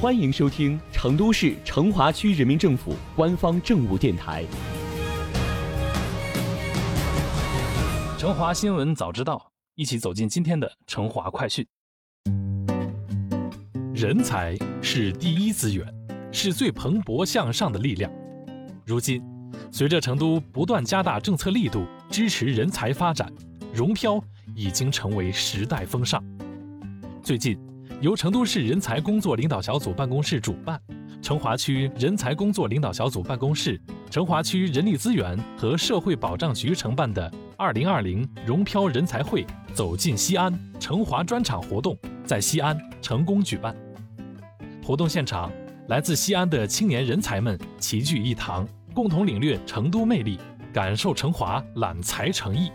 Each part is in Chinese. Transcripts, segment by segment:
欢迎收听成都市成华区人民政府官方政务电台《成华新闻早知道》，一起走进今天的成华快讯。人才是第一资源，是最蓬勃向上的力量。如今，随着成都不断加大政策力度，支持人才发展，融漂已经成为时代风尚。最近，由成都市人才工作领导小组办公室主办，成华区人才工作领导小组办公室、成华区人力资源和社会保障局承办的“二零二零融漂人才会走进西安”成华专场活动在西安成功举办。活动现场，来自西安的青年人才们齐聚一堂，共同领略成都魅力，感受成华揽才诚意。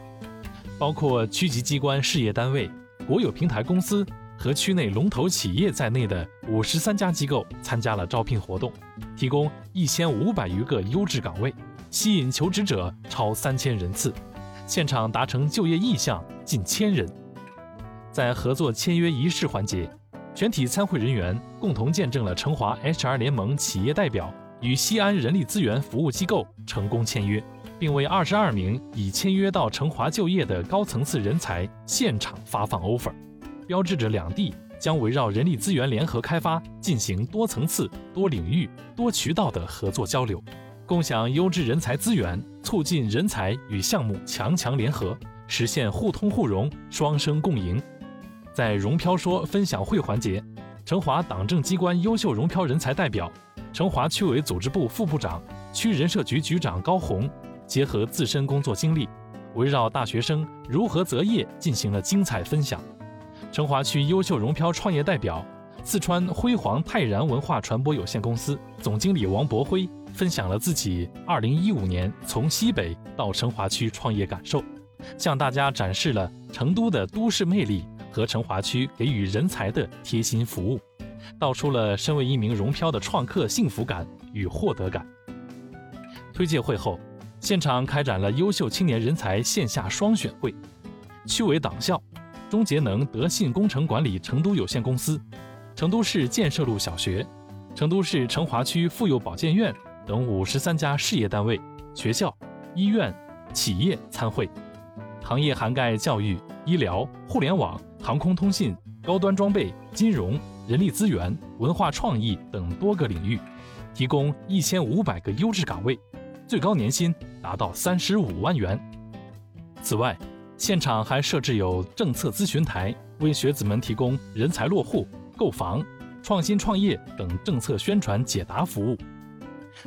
包括区级机关、事业单位、国有平台公司。和区内龙头企业在内的五十三家机构参加了招聘活动，提供一千五百余个优质岗位，吸引求职者超三千人次，现场达成就业意向近千人。在合作签约仪式环节，全体参会人员共同见证了成华 HR 联盟企业代表与西安人力资源服务机构成功签约，并为二十二名已签约到成华就业的高层次人才现场发放 offer。标志着两地将围绕人力资源联合开发进行多层次、多领域、多渠道的合作交流，共享优质人才资源，促进人才与项目强强联合，实现互通互融、双生共赢。在融漂说分享会环节，成华党政机关优秀融漂人才代表、成华区委组织部副部长、区人社局局长高红，结合自身工作经历，围绕大学生如何择业进行了精彩分享。成华区优秀融漂创业代表、四川辉煌泰然文化传播有限公司总经理王博辉分享了自己2015年从西北到成华区创业感受，向大家展示了成都的都市魅力和成华区给予人才的贴心服务，道出了身为一名融漂的创客幸福感与获得感。推介会后，现场开展了优秀青年人才线下双选会，区委党校。中节能德信工程管理成都有限公司、成都市建设路小学、成都市成华区妇幼保健院等五十三家事业单位、学校、医院、企业参会，行业涵盖教育、医疗、互联网、航空通信、高端装备、金融、人力资源、文化创意等多个领域，提供一千五百个优质岗位，最高年薪达到三十五万元。此外，现场还设置有政策咨询台，为学子们提供人才落户、购房、创新创业等政策宣传解答服务。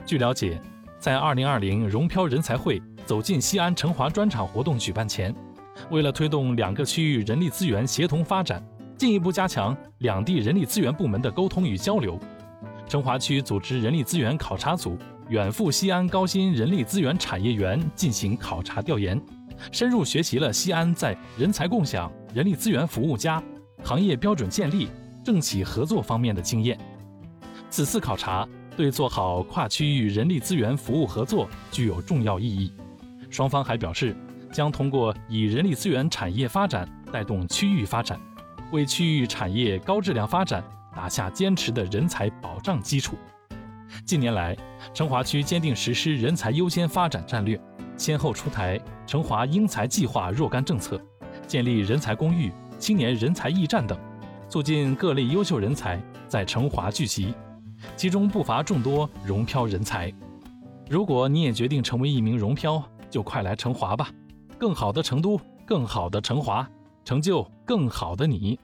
据了解，在2020融漂人才会走进西安成华专场活动举办前，为了推动两个区域人力资源协同发展，进一步加强两地人力资源部门的沟通与交流，成华区组织人力资源考察组远赴西安高新人力资源产业园进行考察调研。深入学习了西安在人才共享、人力资源服务加行业标准建立、政企合作方面的经验。此次考察对做好跨区域人力资源服务合作具有重要意义。双方还表示，将通过以人力资源产业发展带动区域发展，为区域产业高质量发展打下坚实的人才保障基础。近年来，成华区坚定实施人才优先发展战略。先后出台成华英才计划若干政策，建立人才公寓、青年人才驿站等，促进各类优秀人才在成华聚集，其中不乏众多融漂人才。如果你也决定成为一名融漂，就快来成华吧！更好的成都，更好的成华，成就更好的你。